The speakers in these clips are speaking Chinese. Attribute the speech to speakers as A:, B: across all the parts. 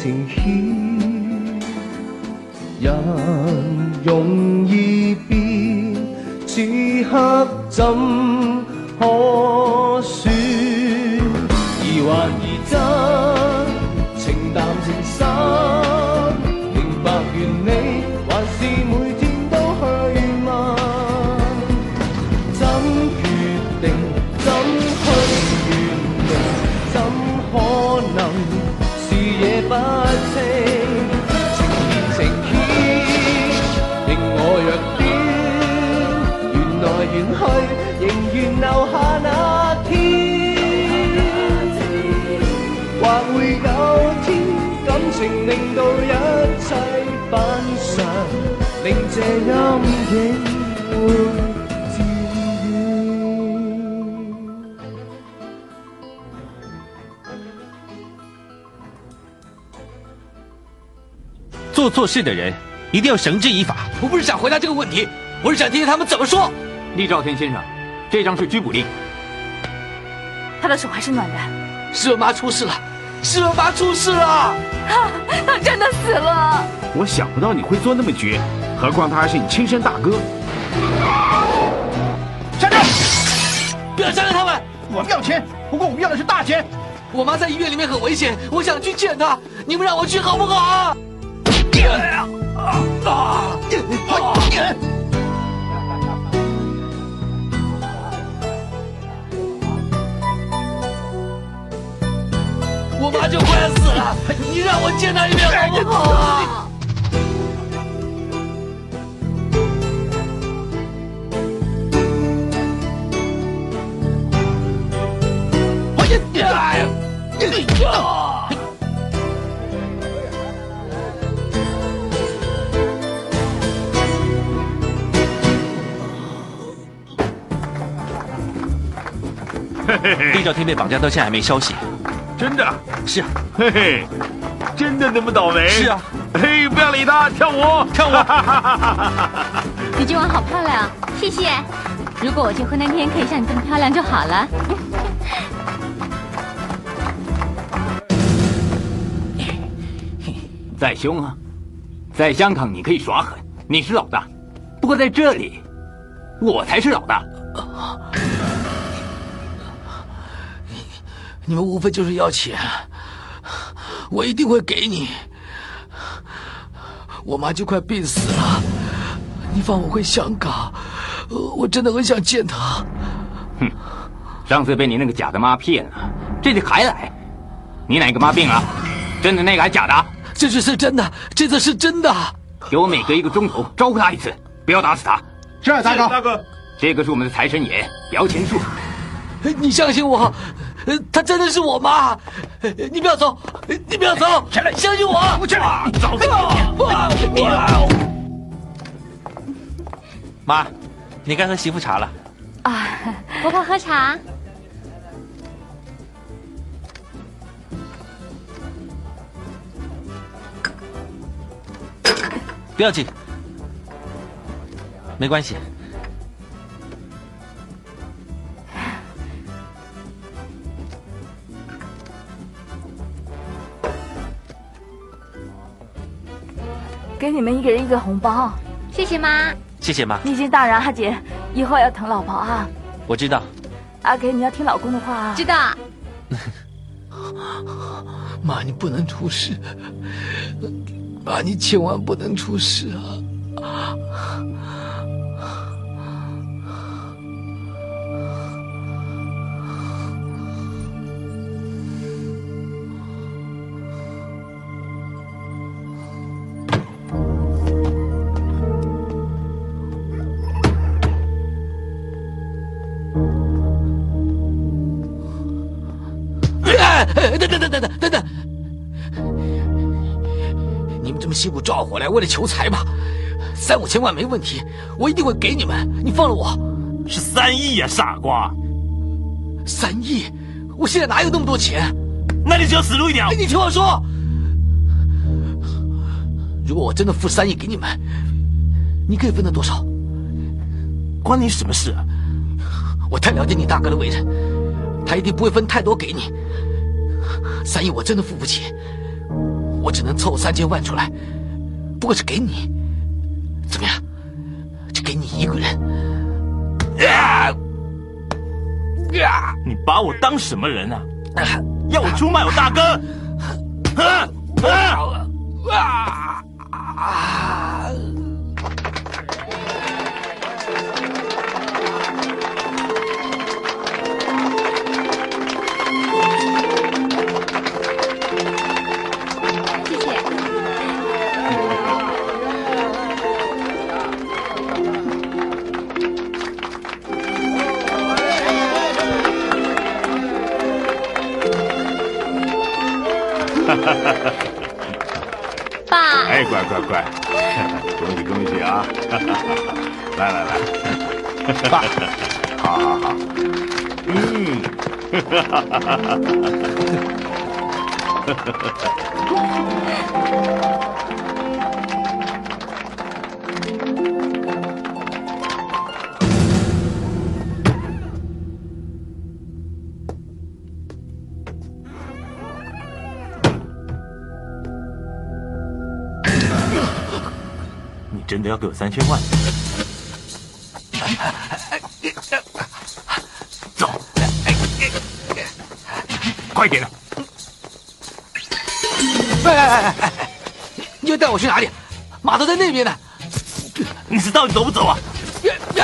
A: 情意，令我弱點。緣來緣去，仍願留下那天。或會有天，感情令到一切反常，令這陰影
B: 做事的人一定要绳之以法。
C: 我不是想回答这个问题，我是想听听他们怎么说。
D: 厉兆天先生，这张是拘捕令。
E: 他的手还是暖的，
C: 是我妈出事了，是我妈出事了。
E: 他真的死了。
D: 我想不到你会做那么绝，何况他还是你亲生大哥。
C: 站住！不要伤害他们！
F: 我们要钱，不过我们要的是大钱。
C: 我妈在医院里面很危险，我想去见她，你们让我去好不好啊？我妈就快死了，你让我见她一面好不好啊？我也哎呀！哎呀！
B: 厉兆天被绑架到现在还没消息。
D: 真的？
B: 是啊，
D: 嘿嘿，真的那么倒霉？
B: 是啊。
D: 嘿，不要理他，跳舞，
B: 跳舞。
G: 你今晚好漂亮，谢谢。如果我结婚那天可以像你这么漂亮就好了。
D: 再凶啊！在香港你可以耍狠，你是老大；不过在这里，我才是老大。
C: 你们无非就是要钱，我一定会给你。我妈就快病死了，你放我回香港，我真的很想见她。
D: 哼，上次被你那个假的妈骗了，这次还来。你哪个妈病了？真的那个还假的？
C: 这次是真的，这次是真的。
D: 给我每隔一个钟头招呼他一次，不要打死他。
F: 是大哥，
D: 大哥，这个是我们的财神爷摇钱树。
C: 你相信我，她真的是我妈。你不要走，你不要走，
F: 起来，
C: 相信我。
F: 我去，走
B: 妈，你该喝媳妇茶了。
G: 啊，婆婆喝茶。
B: 不要紧，没关系。
E: 给你们一个人一个红包，
G: 谢谢妈。
B: 谢谢妈，
E: 你已经大人，阿姐，以后要疼老婆啊。
B: 我知道。
E: 阿给，你要听老公的话啊。
G: 知道。
C: 妈，你不能出事，妈，你千万不能出事啊！抓我回来，为了求财吧？三五千万没问题，我一定会给你们。你放了我。
F: 是三亿呀，傻瓜！
C: 三亿？我现在哪有那么多钱？
F: 那你只要死路一条。
C: 你听我说，如果我真的付三亿给你们，你可以分得多少？
F: 关你什么事啊？
C: 我太了解你大哥的为人，他一定不会分太多给你。三亿我真的付不起，我只能凑三千万出来，不过是给你。怎么样？就给你一个人。
F: 你把我当什么人啊？要我出卖我大哥？
G: 谢
F: 哎，乖乖乖，恭喜恭喜啊！来来来，爸，好好好，嗯，你真的要给我三千万？走，快点的！
C: 哎哎哎哎！你要带我去哪里？码头在那边呢。
F: 你是到底走不走啊？这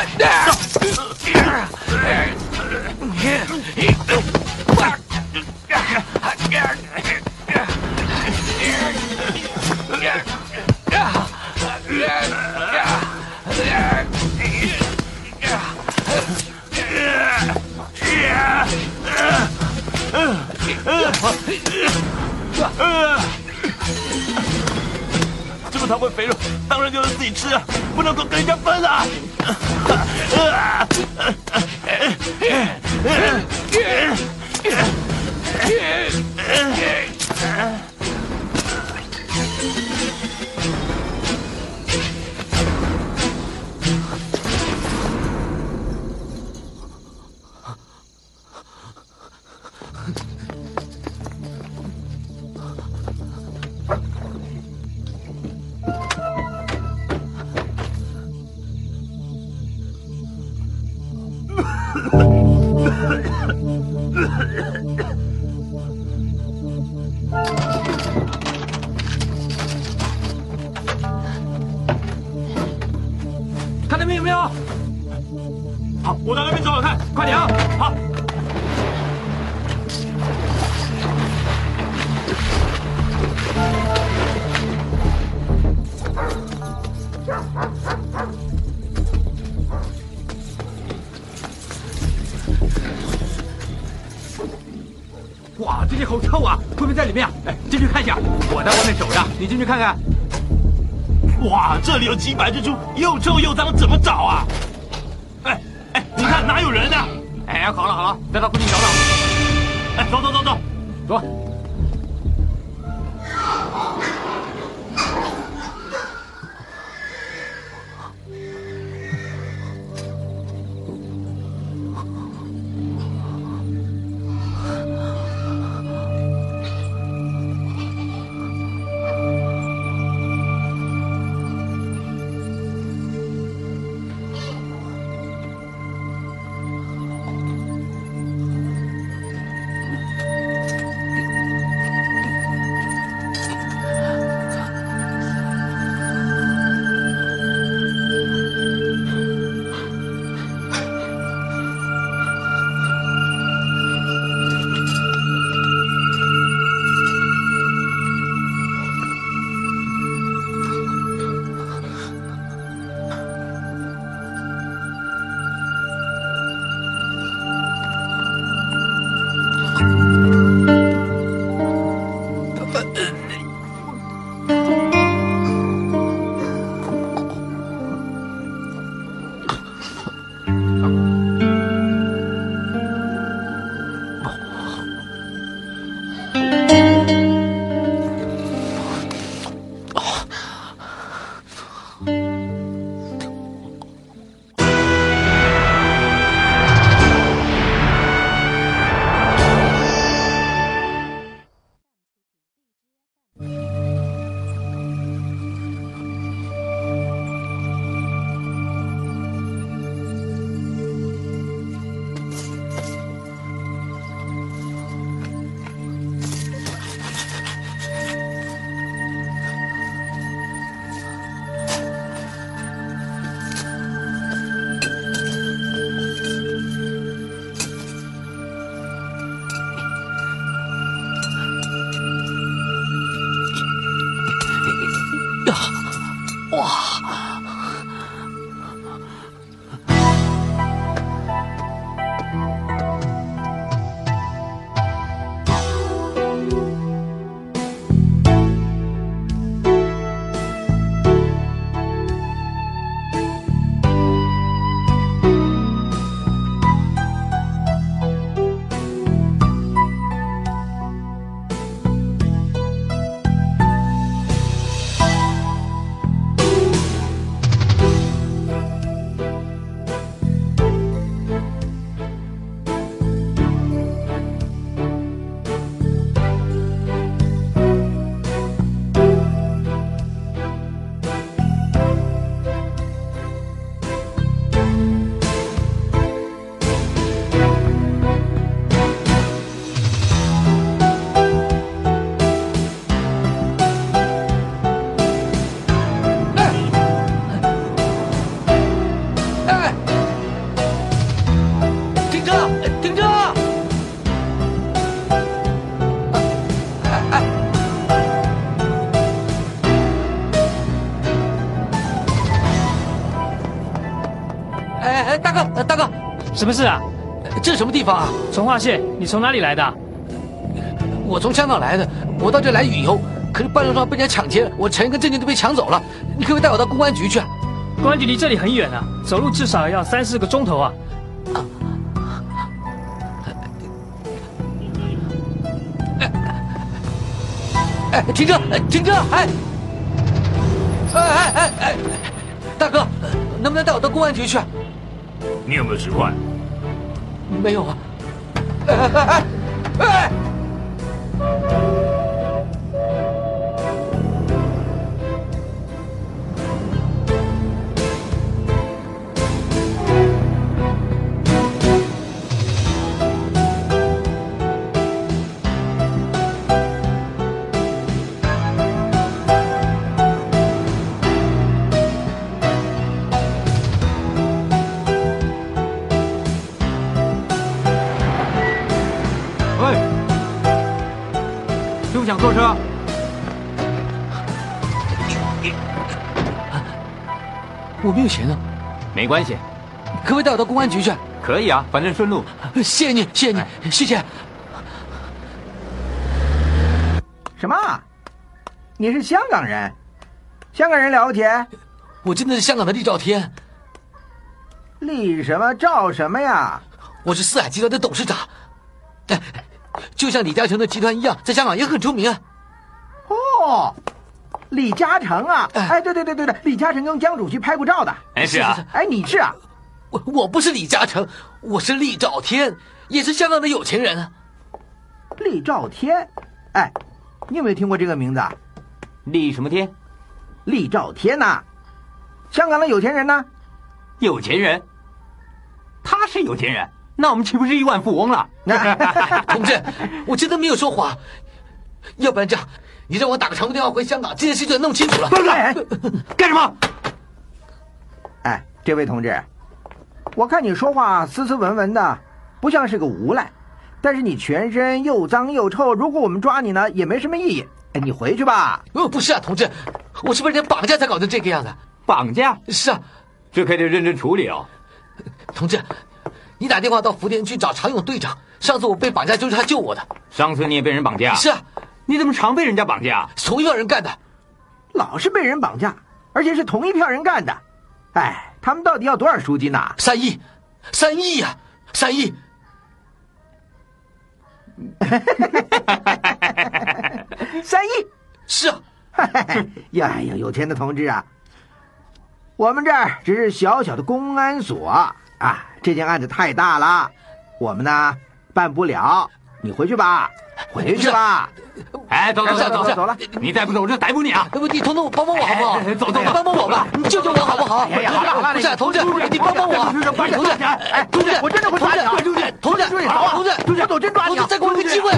F: 它会肥肉，当然就是自己吃啊，不能够跟人家分啊！
C: 看 那
F: 好，我到那边找找看，快点啊！好。
B: 哇，这里好臭啊！会不会在里面啊？哎，进去看一下。我在外面守着，你进去看看。
F: 哇，这里有几百只猪，又臭又脏，怎么找啊？还，有人呢、
B: 哎，好了好了，带到附近找找。
F: 哎，走走走走，
B: 走。
H: 什么事啊？
C: 这是什么地方啊？
H: 从化县，你从哪里来的？
C: 我从香港来的，我到这来旅游，可是半路上被人家抢劫，我钱跟证件都被抢走了。你可不可以带我到公安局去啊？
H: 公安局离这里很远啊，走路至少要三四个钟头啊。
C: 哎，停车！哎停车！哎，哎哎哎哎，大哥，能不能带我到公安局去啊？
F: 你有没有十块？
C: 没有啊。哎哎哎哎我没有钱啊，
D: 没关系，
C: 可不可以带我到公安局去？
D: 可以啊，反正顺路。
C: 谢谢你，谢谢你，谢谢。
I: 什么？你是香港人？香港人了不起？
C: 我真的是香港的厉兆天，
I: 厉什么赵什么呀？
C: 我是四海集团的董事长，哎，就像李嘉诚的集团一样，在香港也很出名啊。
I: 哦，李嘉诚啊！哎，对对对对对，李嘉诚跟江主席拍过照的。
D: 哎，是啊，
I: 哎，你是啊？
C: 我我不是李嘉诚，我是厉兆天，也是香港的有钱人啊。
I: 厉兆天，哎，你有没有听过这个名字啊？
D: 厉什么天？
I: 厉兆天呐、香港的有钱人呢？
D: 有钱人？他是有钱人，那我们岂不是亿万富翁了？
C: 同志，我真的没有说谎，要不然这样，你让我打个长途电话回香港，这件事就弄清楚了。
I: 哎
D: 干什么？
I: 哎，这位同志，我看你说话斯斯文文的，不像是个无赖，但是你全身又脏又臭，如果我们抓你呢，也没什么意义。哎，你回去吧。
C: 呃，不是啊，同志，我是被人绑架才搞成这个样子。
D: 绑架？
C: 是啊，
D: 这可得认真处理哦。
C: 同志，你打电话到福田去找常勇队长。上次我被绑架就是他救我的。
D: 上次你也被人绑架？
C: 是啊，
D: 你怎么常被人家绑架？
C: 同一票人干的，
I: 老是被人绑架，而且是同一票人干的。哎，他们到底要多少赎金呢、
C: 三亿，三亿呀、三亿。
I: 三亿。
C: 是啊。
I: 呀呀，有钱的同志啊！我们这儿只是小小的公安所啊，这件案子太大了，我们呢办不了。你回去吧，回去吧。
D: 哎，走走走
I: 走走了，
D: 你再不走，我就逮捕你啊！
C: 不，你同志帮帮我好不好？
D: 走走，
C: 帮帮我吧，你救救我好不好？
I: 好了好了，
C: 不是同志，你帮帮我，同志，
I: 哎，同志，我真的会抓你啊！
C: 同志，同志，
I: 同志，
C: 同志，
I: 同志，我真抓你啊！
C: 再给我一个机会。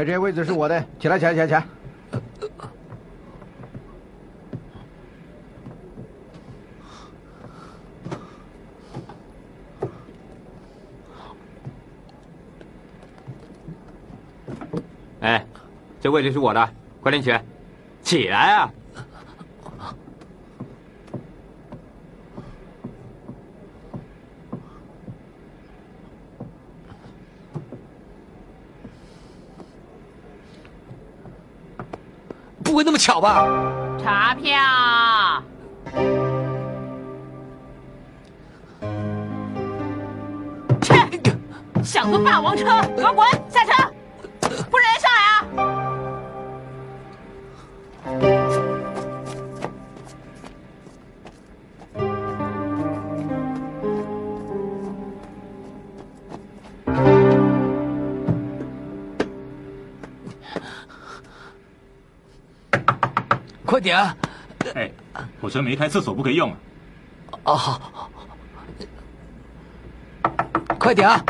I: 哎，这位置是我的，起来，起来，起来，起来。
D: 哎，这位置是我的，快点起来，起来啊！
C: 不会那么巧吧？
G: 查票。切！想坐霸王车，给我滚下车！啊！
F: 哎，火车没开，厕所不可以用啊。
C: 哦，好，快点啊！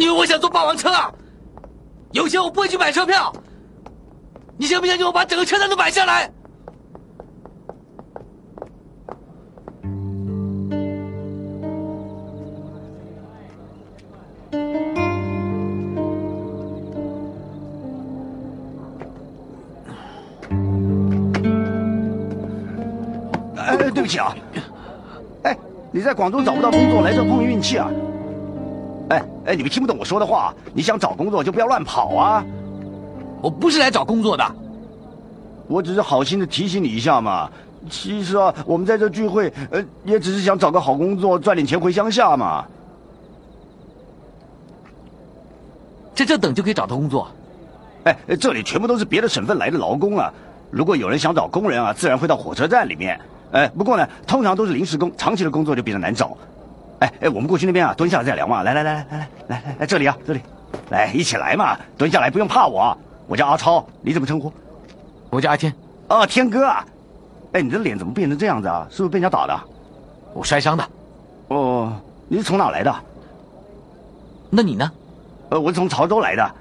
J: 你
C: 以为我想坐霸王车啊？有钱我不会去买车票。你相不相信我把整个车站都买下来？
K: 哎，对不起啊。哎，你在广州找不到工作，来这碰运气啊？哎哎，你们听不懂我说的话？你想找工作就不要乱跑啊！
C: 我不是来找工作的，
K: 我只是好心的提醒你一下嘛。其实啊，我们在这聚会，呃，也只是想找个好工作，赚点钱回乡下嘛。
C: 在这等就可以找到工作？
K: 哎，这里全部都是别的省份来的劳工啊。如果有人想找工人啊，自然会到火车站里面。哎，不过呢，通常都是临时工，长期的工作就比较难找。哎哎，我们过去那边啊，蹲下来再聊嘛。来来来来来来来来来，这里啊，这里，来一起来嘛，蹲下来不用怕我。我叫阿超，你怎么称呼？
C: 我叫阿天。
K: 哦，天哥啊。哎，你的脸怎么变成这样子啊？是不是被人家打的？
C: 我摔伤的。
K: 哦，你是从哪来的？
C: 那你呢？
K: 呃，我是从潮州来的。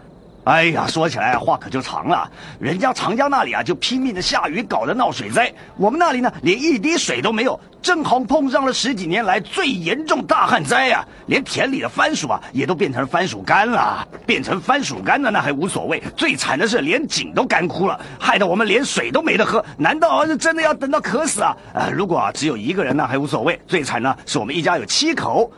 K: 哎呀，说起来话可就长了。人家长江那里啊，就拼命的下雨，搞得闹水灾。我们那里呢，连一滴水都没有，正好碰上了十几年来最严重大旱灾呀、连田里的番薯啊，也都变成番薯干了。变成番薯干了那还无所谓，最惨的是连井都干枯了，害得我们连水都没得喝。难道是真的要等到渴死啊？呃，如果只有一个人呢还无所谓，最惨呢是我们一家有七口。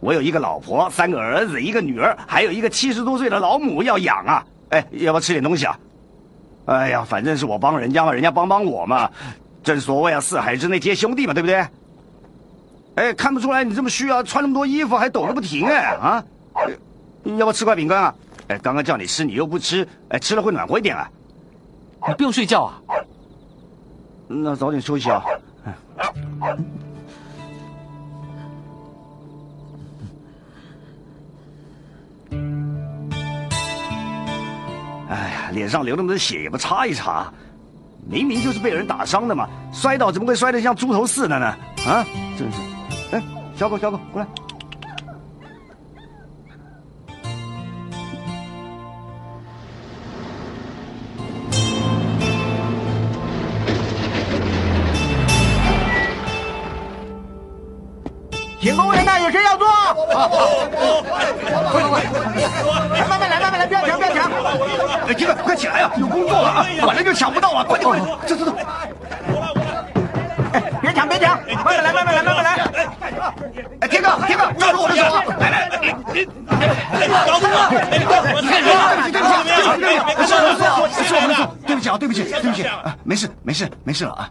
K: 我有一个老婆，三个儿子，一个女儿，还有一个七十多岁的老母要养啊！哎，要不要吃点东西啊？哎呀，反正是我帮人家嘛，人家帮帮我嘛。正所谓啊，四海之内皆兄弟嘛，对不对？哎，看不出来你这么虚啊，穿那么多衣服还抖个不停哎啊！要不要吃块饼干啊？哎，刚刚叫你吃你又不吃，哎，吃了会暖和一点啊。
C: 你不用睡觉啊？
K: 那早点休息啊。哎呀，脸上流那么多血也不擦一擦，明明就是被人打伤的嘛，摔倒怎么会摔得像猪头似的呢？啊，真是！哎，小狗，小狗，过来。
I: 请工人呐，有谁要做？快快快！来，慢慢来，慢慢来，不要抢，不要抢！
K: 哎，天哥，快起来啊！有工作了啊！晚了就抢不到啊！快点，走走走！
I: 哎，别抢，别抢！慢慢来，慢慢来，慢慢来！
K: 哎，天哥，天哥，抓住我的手啊！来来，你你，
F: 老公！
K: 你看什么？对不起，对不起，对不起，是我们的错，是我们的错，对不起啊，对不起，对不起啊，没事，没事，没事了啊。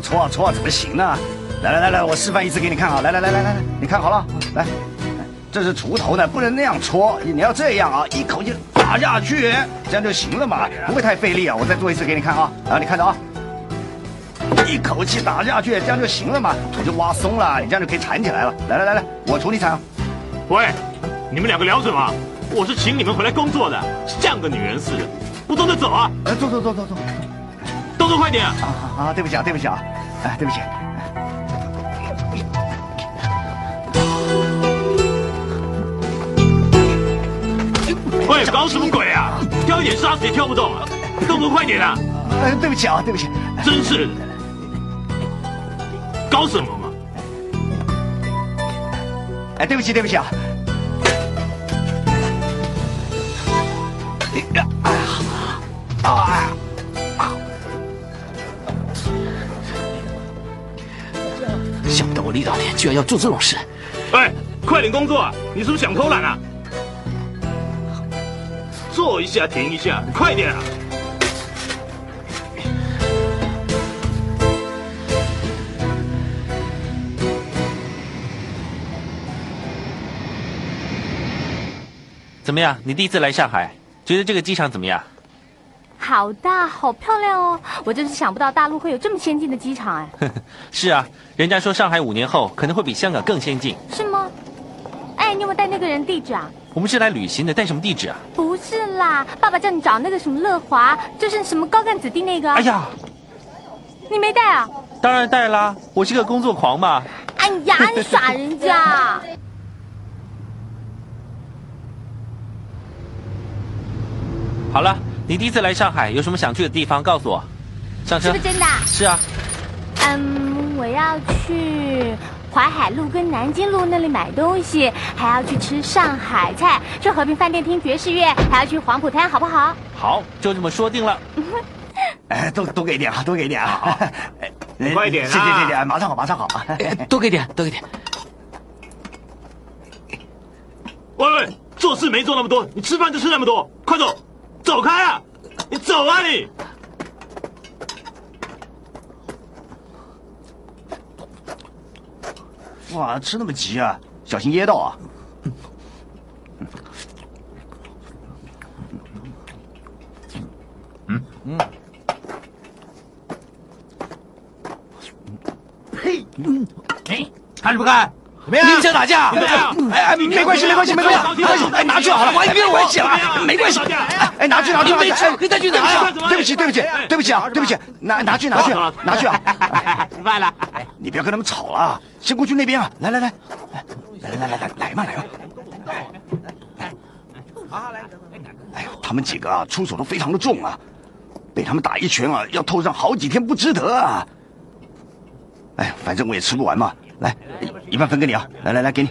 K: 样搓啊搓啊怎么行呢？来来来来，我示范一次给你看啊！来来来来来来，你看好了，来，这是锄头呢，不能那样搓，你要这样啊，一口气打下去，这样就行了嘛，不会太费力啊。我再做一次给你看啊，啊，你看着啊，一口气打下去，这样就行了嘛，土就挖松了，你这样就可以铲起来了。来来来来，我锄你铲啊。
F: 喂，你们两个聊什么？我是请你们回来工作的，像个女人似的，不动就走啊！
K: 哎，走走走走走，
F: 动作快点啊！
K: 啊啊，对不起啊，对不起啊，哎，对不起。
F: 喂，搞什么鬼啊？跳一点沙子也跳不动啊！动作快点啊！
K: 哎，对不起啊，对不起，
F: 真是的，搞什么嘛？
K: 哎，对不起，对不起啊。
C: 我李老天居然要做这种事。
F: 哎，快点工作啊！你是不是想偷懒啊？坐一下，停一下，你快点啊！
L: 怎么样？你第一次来上海，觉得这个机场怎么样？
G: 好大，好漂亮哦！我真是想不到大陆会有这么先进的机场哎。
L: 是啊，人家说上海五年后可能会比香港更先进。
G: 是吗？哎，你有没有带那个人地址啊？
L: 我们是来旅行的，带什么地址啊？
G: 不是啦，爸爸叫你找那个什么乐华，就是什么高干子弟那个。
L: 哎呀，
G: 你没带啊？
L: 当然带啦，我是个工作狂嘛。
G: 哎呀，你耍人家！
L: 好了，你第一次来上海，有什么想去的地方，告诉我。上车。
G: 是不是真的？
L: 是啊。
G: 嗯，我要去淮海路跟南京路那里买东西，还要去吃上海菜，去和平饭店听爵士乐，还要去黄浦滩，好不好？
L: 好，就这么说定了。
K: 哎，多多给点啊，多给点啊！
F: 快点啊！
K: 谢谢谢谢，马上好，马上好。
C: 多给点，多给点。
F: 喂喂，做事没做那么多，你吃饭就吃那么多，快走，走开啊！你走啊你！
K: 哇，吃那么急啊，小心噎到啊！
D: 嗯
K: 嗯。
D: 嘿，嗯，哎，看什么看？
K: 怎么样？
C: 你想打架？
K: 哎哎，没关系，没关系，没关系，没关系，哎，拿去好了，没关系了，没关系。哎，拿去，拿去，
C: 没吃，可以再去拿呀。
K: 对不起，对不起，对不起啊，对不起，拿拿去，拿去，拿去啊！
D: 吃饭了，
K: 你不要跟他们吵了，先过去那边啊！来来来，来来来来来来嘛来嘛！好来。哎呀，他们几个啊，出手都非常的重啊，被他们打一拳啊，要透上好几天不值得啊！哎，反正我也吃不完嘛，来，一半分给你啊！来来来，给你，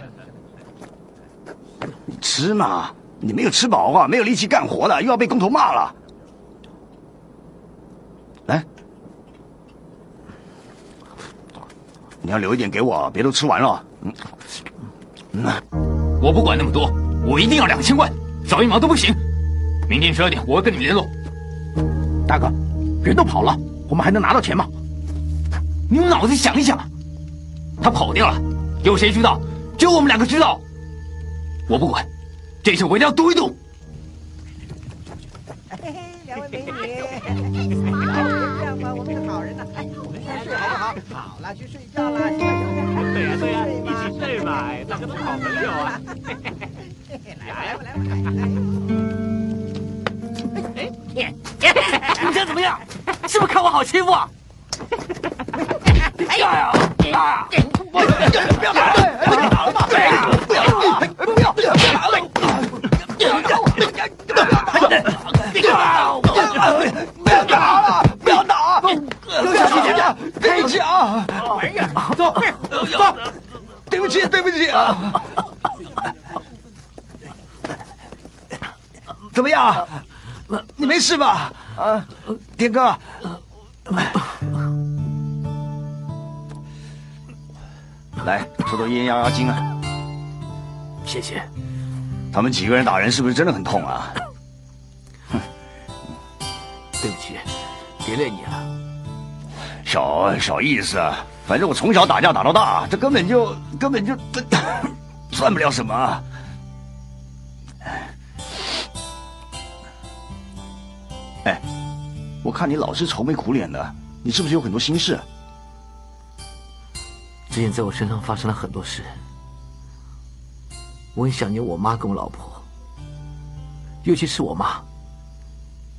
K: 你吃嘛！你没有吃饱啊，没有力气干活了，又要被工头骂了。来，你要留一点给我，别都吃完了。嗯，
D: 嗯，我不管那么多，我一定要两千万，少一毛都不行。明天十二点我会跟你们联络。
I: 大哥，人都跑了，我们还能拿到钱吗？
D: 你用脑子想一想，他跑掉了，有谁知道？只有我们两个知道。我不管，这事我一定要赌一赌。
I: 嘿嘿，两位美女，这样吧，我们是好人呐，哎，我们先睡好不好？好了，去睡觉了，
B: 对呀对呀，一起睡吧，大家都好朋友啊。
I: 来吧来吧。
C: 你想怎么样？是不是看我好欺负啊？哎呀！哎呀！不要打了！不要打了！不要打了！不要！不要！不要！不要打了！不要打！不要打！不要打！
K: 刘小姐，赔钱！
I: 哎呀，走走！
K: 对不起，对不起啊！怎么样？你没事吧？啊，天哥。来，抽抽烟压压惊啊！
C: 谢谢。
K: 他们几个人打人是不是真的很痛啊？
C: 哼，对不起，连累你了。
K: 小小意思啊，反正我从小打架打到大，这根本就根本就算不了什么。哎，我看你老是愁眉苦脸的，你是不是有很多心事？
C: 之前在我身上发生了很多事，我很想念我妈跟我老婆，尤其是我妈，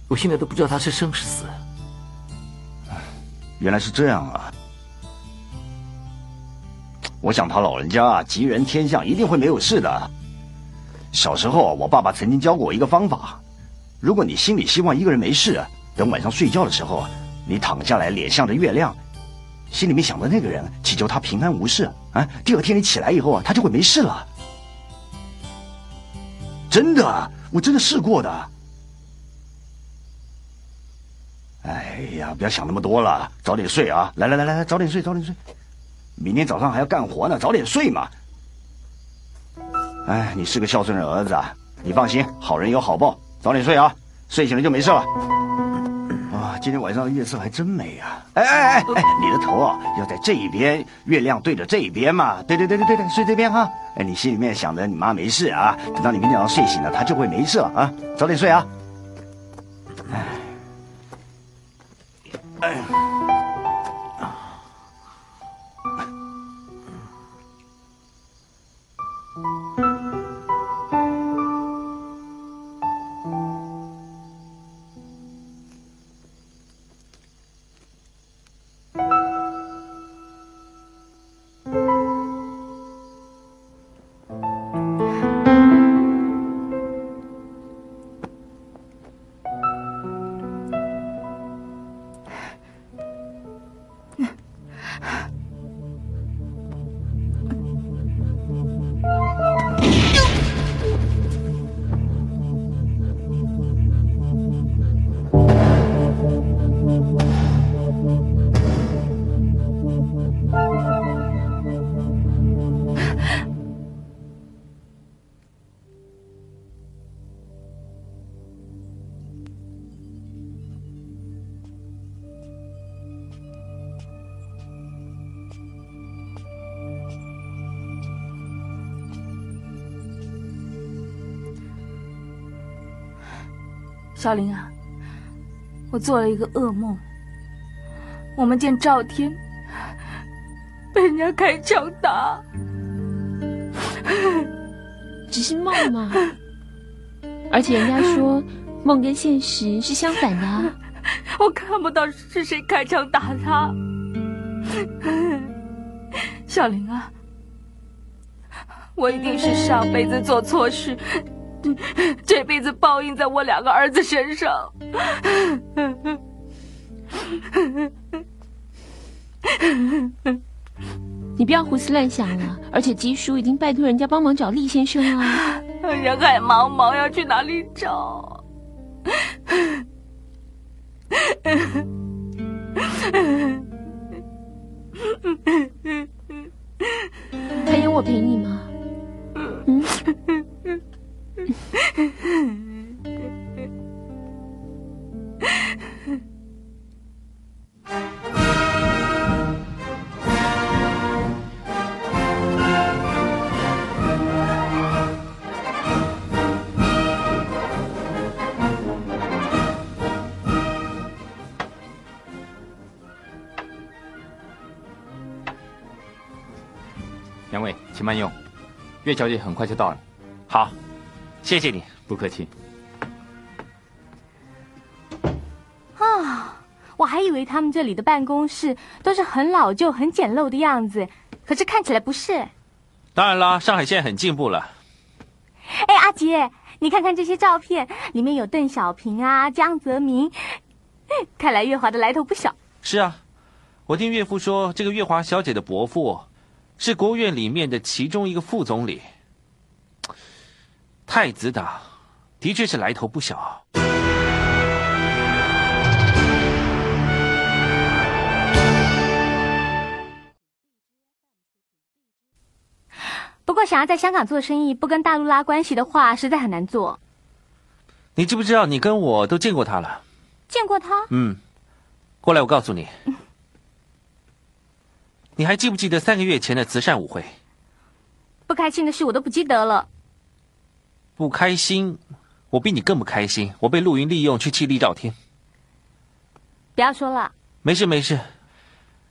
C: 我现在都不知道她是生是死。
K: 原来是这样啊！我想他老人家，吉人天相，一定会没有事的。小时候，我爸爸曾经教过我一个方法：如果你心里希望一个人没事，等晚上睡觉的时候，你躺下来，脸向着月亮，心里面想着那个人，祈求他平安无事啊。第二天你起来以后啊，他就会没事了。真的，我真的试过的。哎呀，不要想那么多了，早点睡啊！来来来来来，早点睡，早点睡。明天早上还要干活呢，早点睡嘛。哎，你是个孝顺的儿子啊！你放心，好人有好报，早点睡啊，睡醒了就没事了。今天晚上的月色还真美啊！哎哎哎哎，你的头啊要在这一边，月亮对着这一边嘛。对对对对对对，睡这边哈。哎，你心里面想着你妈没事啊，等到你明天早上睡醒了，她就会没事了啊。早点睡啊。哎哎。
E: 小林啊，我做了一个噩梦。我们见赵天被人家开枪打，
M: 只是梦嘛。而且人家说梦跟现实是相反的啊。
E: 我看不到是谁开枪打他。小林啊，我一定是上辈子做错事。这辈子报应在我两个儿子身上。
M: 你不要胡思乱想了，而且吉叔已经拜托人家帮忙找厉先生了。
E: 人海茫茫，要去哪里找？
M: 还有我陪你吗？嗯。
B: 两位，请慢用，岳小姐很快就到了。
L: 好。谢谢你，
B: 不客气。
G: 啊，我还以为他们这里的办公室都是很老旧、很简陋的样子，可是看起来不是。
L: 当然啦，上海现在很进步了。
G: 哎，阿杰，你看看这些照片，里面有邓小平啊、江泽民，看来月华的来头不小。
L: 是啊，我听岳父说，这个月华小姐的伯父是国务院里面的其中一个副总理。太子党的确是来头不小，
G: 不过想要在香港做生意，不跟大陆拉关系的话，实在很难做。
L: 你知不知道，你跟我都见过他了？
G: 见过他？
L: 嗯，过来，我告诉你，你还记不记得三个月前的慈善舞会？
G: 不开心的事我都不记得了。
L: 不开心，我比你更不开心。我被陆云利用去气厉兆天。
G: 不要说了。
L: 没事没事。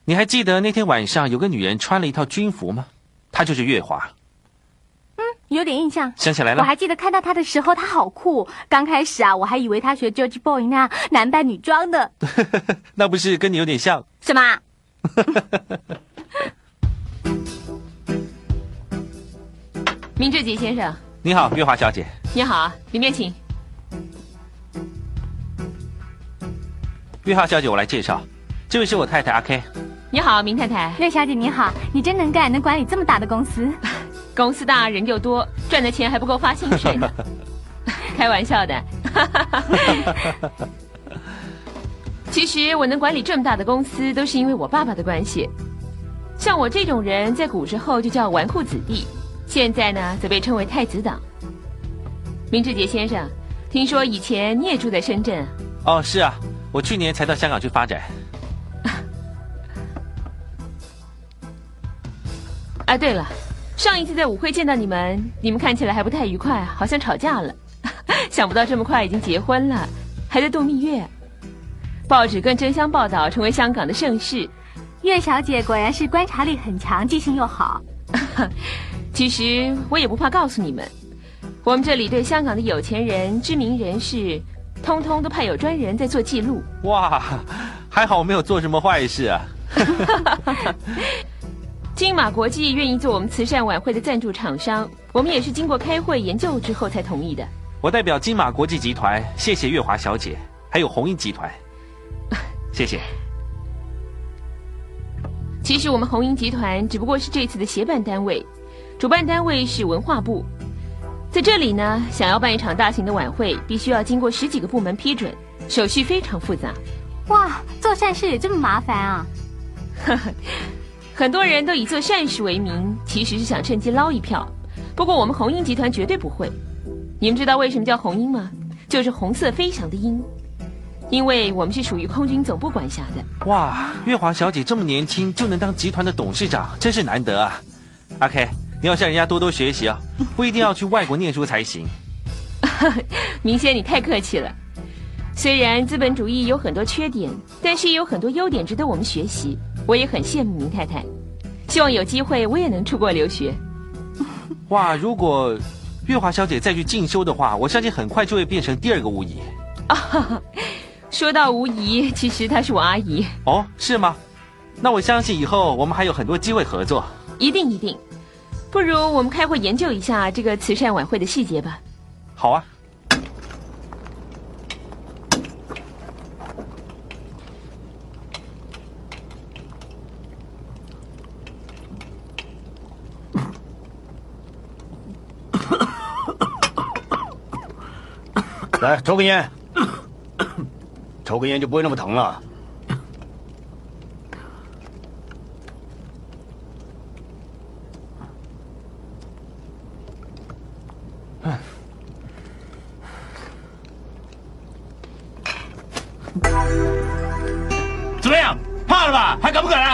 L: 你还记得那天晚上有个女人穿了一套军服吗？她就是月华。
G: 嗯，有点印象。
L: 想起来了
G: 我还记得看到她的时候，她好酷。刚开始啊，我还以为她学 George Boy 那样男扮女装的。
L: 那不是跟你有点像？
G: 什么？
M: 明志杰先生，
L: 你好，月华小姐。
M: 你好，里面请。
L: 月华小姐，我来介绍，这位是我太太阿 K。
M: 你好，明太太。
G: 月小姐你好，你真能干，能管理这么大的公司。
M: 公司大人又多，赚的钱还不够发薪水呢。开玩笑的。其实我能管理这么大的公司，都是因为我爸爸的关系。像我这种人，在古时候就叫纨绔子弟，现在呢，则被称为太子党。明志杰先生，听说以前你也住在深圳啊？
L: 哦，是啊，我去年才到香港去发展。
M: 啊，对了，上一次在舞会见到你们，你们看起来还不太愉快，好像吵架了。想不到这么快已经结婚了，还在度蜜月。报纸更争相报道，成为香港的盛事。
G: 岳小姐果然是观察力很强，记性又好。
M: 其实我也不怕告诉你们，我们这里对香港的有钱人、知名人士，通通都派有专人在做记录。
L: 哇，还好我没有做什么坏事啊。
M: 金马国际愿意做我们慈善晚会的赞助厂商，我们也是经过开会研究之后才同意的。
L: 我代表金马国际集团，谢谢月华小姐，还有红鹰集团。谢谢。
M: 其实我们红鹰集团只不过是这次的协办单位，主办单位是文化部。在这里呢，想要办一场大型的晚会，必须要经过十几个部门批准，手续非常复杂。
G: 哇，做善事也这么麻烦啊！
M: 很多人都以做善事为名，其实是想趁机捞一票。不过我们红鹰集团绝对不会。你们知道为什么叫红鹰吗？就是红色飞翔的鹰。因为我们是属于空军总部管辖的。
L: 哇，月华小姐这么年轻就能当集团的董事长，真是难得啊！阿 K，你要向人家多多学习啊，不一定要去外国念书才行。
M: 明先，你太客气了。虽然资本主义有很多缺点，但是也有很多优点值得我们学习。我也很羡慕明太太，希望有机会我也能出国留学。
L: 哇，如果月华小姐再去进修的话，我相信很快就会变成第二个吴姨。
M: 啊。说到吴姨，其实她是我阿姨。
L: 哦，是吗？那我相信以后我们还有很多机会合作。
M: 一定一定。不如我们开会研究一下这个慈善晚会的细节吧。
L: 好啊。
K: 来，抽根烟。抽根烟就不会那么疼了。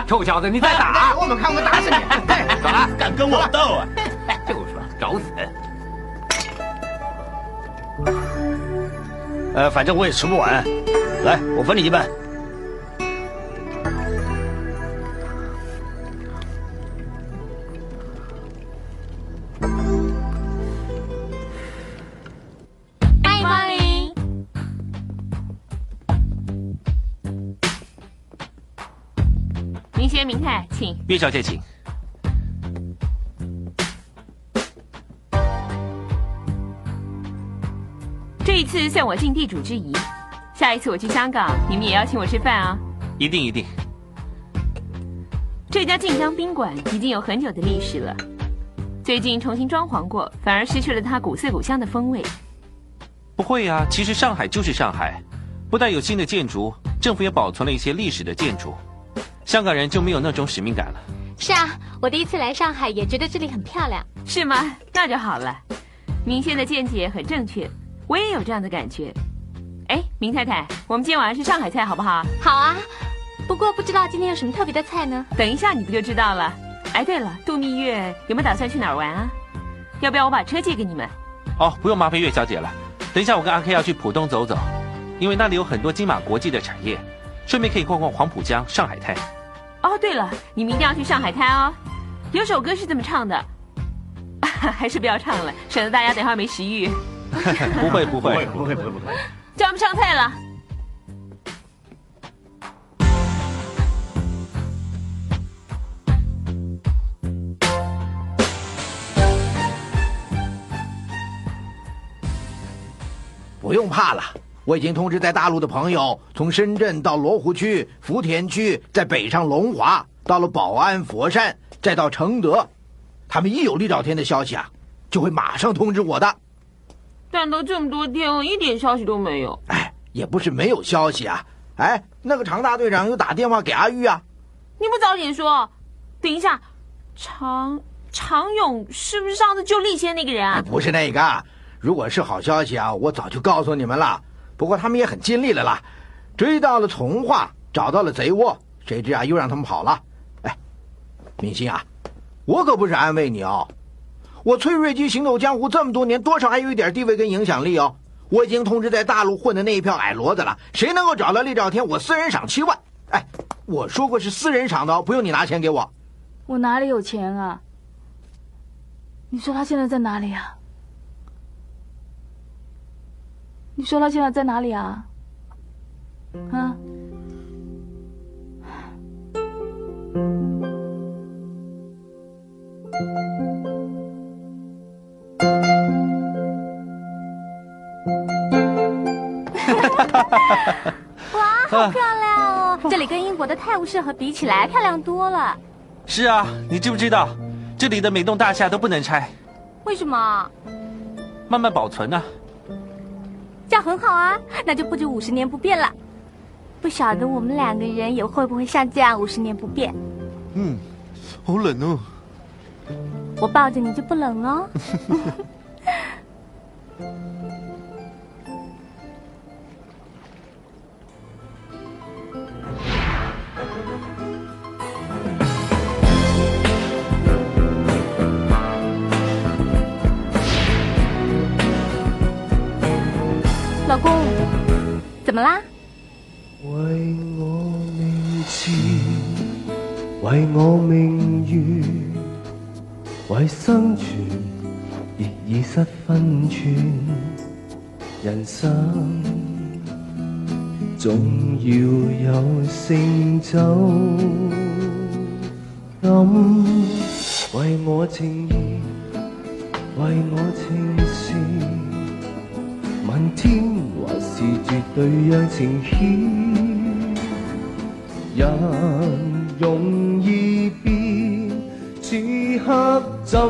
B: 臭小子，你再打！
I: 我们看我打死你！
F: 走了，敢跟我斗啊？
B: 就说找死！
K: 呃，反正我也吃不完。来，我分你一半。
L: 岳小姐，请。
M: 这一次算我尽地主之谊。下一次我去香港，你们也要请我吃饭啊！
L: 一定一定。
M: 这家晋江宾馆已经有很久的历史了，最近重新装潢过，反而失去了它古色古香的风味。
L: 不会呀，其实上海就是上海，不但有新的建筑，政府也保存了一些历史的建筑。香港人就没有那种使命感了。
G: 是啊，我第一次来上海也觉得这里很漂亮。
M: 是吗？那就好了。明仙的见解很正确，我也有这样的感觉。哎，明太太，我们今天晚上吃上海菜好不好？
G: 好啊，不过不知道今天有什么特别的菜呢？
M: 等一下你不就知道了。哎，对了，度蜜月有没有打算去哪儿玩啊？要不要我把车借给你们？
L: 哦，不用麻烦岳小姐了。等一下我跟阿 K 要去浦东走走，因为那里有很多金马国际的产业，顺便可以逛逛黄浦江、上海滩。
M: 哦，对了，你们一定要去上海滩哦。有首歌是这么唱的：还是不要唱了，省得大家等会儿没食欲。
L: 不会不会
F: 不会不会不会。
M: 叫我们上菜了。
I: 不用怕了，我已经通知在大陆的朋友，从深圳到罗湖区、福田区，再北上龙华，到了宝安、佛山，再到承德，他们一有厉兆天的消息啊，就会马上通知我的。
M: 但都这么多天了，一点消息都没有。
I: 哎，也不是没有消息啊。哎，那个常大队长又打电话给阿玉啊。
M: 你不早点说？等一下，常常勇是不是上次救立先那个人啊？
I: 不是那个。如果是好消息啊，我早就告诉你们了。不过他们也很尽力了啦，追到了从化，找到了贼窝，谁知啊又让他们跑了。哎，明星啊，我可不是安慰你哦。我崔瑞基行走江湖这么多年，多少还有一点地位跟影响力哦。我已经通知在大陆混的那一票矮骡子了，谁能够找到厉兆天，我私人赏七万。哎，我说过是私人赏的，不用你拿钱给我。
E: 我哪里有钱啊？你说他现在在哪里啊？你说他现在在哪里啊？啊？
G: 哇，好漂亮哦！这里跟英国的泰晤士河比起来，漂亮多了。
L: 是啊，你知不知道，这里的每栋大厦都不能拆？
G: 为什么？
L: 慢慢保存呢。
G: 这样很好啊，那就不止五十年不变了。不晓得我们两个人也会不会像这样五十年不变？
L: 嗯，好冷哦。
G: 我抱着你就不冷哦。老公，怎么啦？
A: 为我名字，为我名誉，为生存亦已失分寸。人生总要有成就感，为我情义，为我情事。问天还是绝对让情牵，人容易变，此刻怎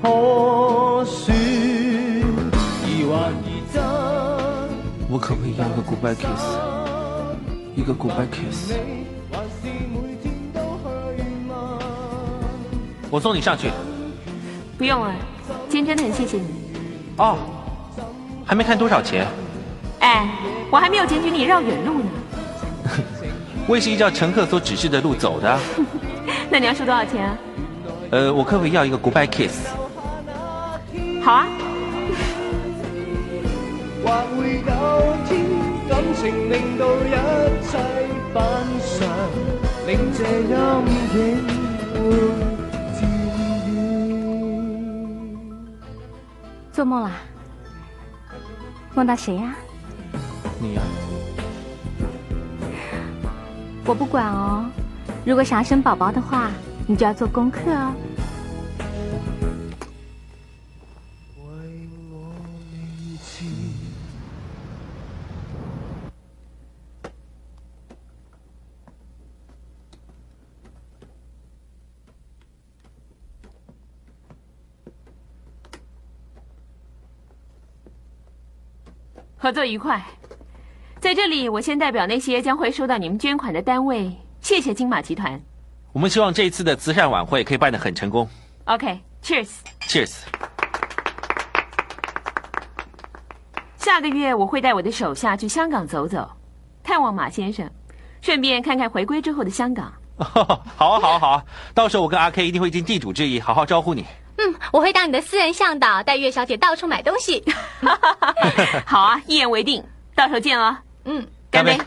A: 可说？疑幻疑真，
L: 我可不可以要一个 goodbye kiss？一个 goodbye kiss。我送你上去。
M: 不用了，今天真的很谢谢你。
L: 哦。还没看多少钱？
M: 哎，我还没有检举你绕远路呢。
L: 我也是依照乘客所指示的路走的。
M: 那你要收多少钱啊？
L: 呃，我可不可以要一个 goodbye kiss？
M: 好啊。
G: 做梦啦？梦到谁呀？
L: 你呀。
G: 我不管哦。如果想要生宝宝的话，你就要做功课哦。
M: 合作愉快，在这里，我先代表那些将会收到你们捐款的单位，谢谢金马集团。
L: 我们希望这一次的慈善晚会可以办得很成功。
M: OK，Cheers，Cheers。
L: Cheers。
M: 下个月我会带我的手下去香港走走，探望马先生，顺便看看回归之后的香港。
L: 好啊，好啊，好啊！到时候我跟阿 K 一定会尽地主之谊，好好招呼你。
G: 嗯，我会当你的私人向导，带月小姐到处买东西。
M: 好啊，一言为定，到时候见哦。
G: 嗯，
M: 干杯。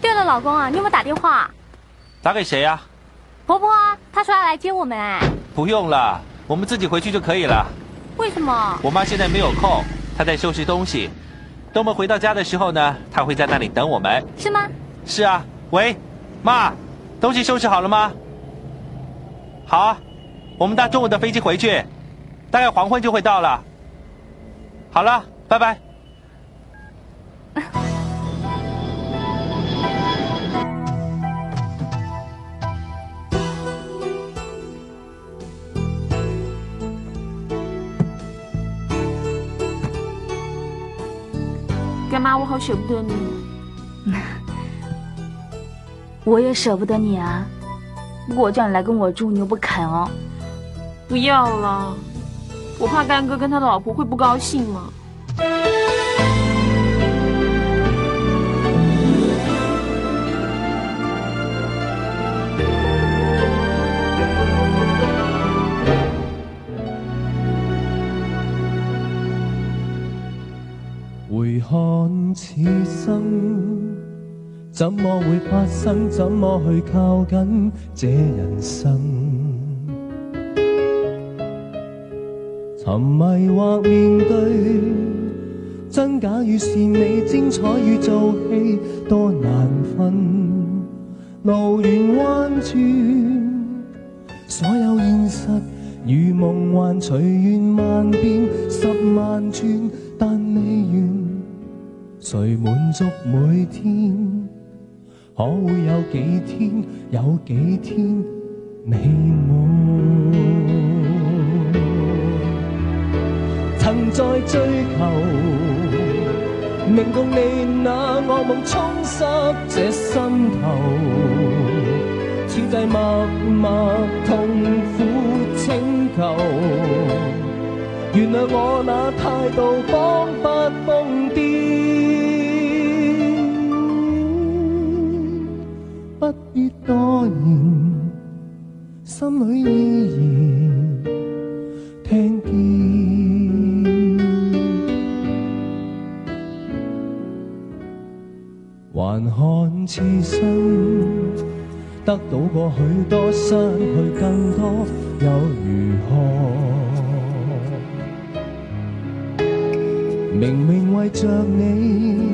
G: 对了，老公啊，你有没有打电话？
L: 打给谁呀？
G: 婆婆，她说要来接我们哎。
L: 不用了，我们自己回去就可以了。
G: 为什么？
L: 我妈现在没有空，她在收拾东西。等我们回到家的时候呢，她会在那里等我们。
G: 是吗？
L: 是啊，喂，妈，东西收拾好了吗？好啊，我们搭中午的飞机回去，大概黄昏就会到了。好了，拜拜。
E: 我舍不得你。
N: 我也舍不得你啊，不过我叫你来跟我住，你又不肯哦。
E: 不要了，我怕干哥跟他的老婆会不高兴嘛。
A: 怎麼會發生？怎麼去靠近這人生？沉迷或面對，真假與善美，精彩與做戲，多難分。路圓彎轉，所有現實如夢幻，隨緣萬變，十萬轉，但未完。誰滿足每天？可会有幾天？有幾天美滿？曾在追求，明共你那惡夢沖濕這心頭，此際默默痛苦請求，原谅我那態度彷佛疯癫。多言，心里依然聽見。還看此生，得到過許多，失去更多，又如何？明明為着你。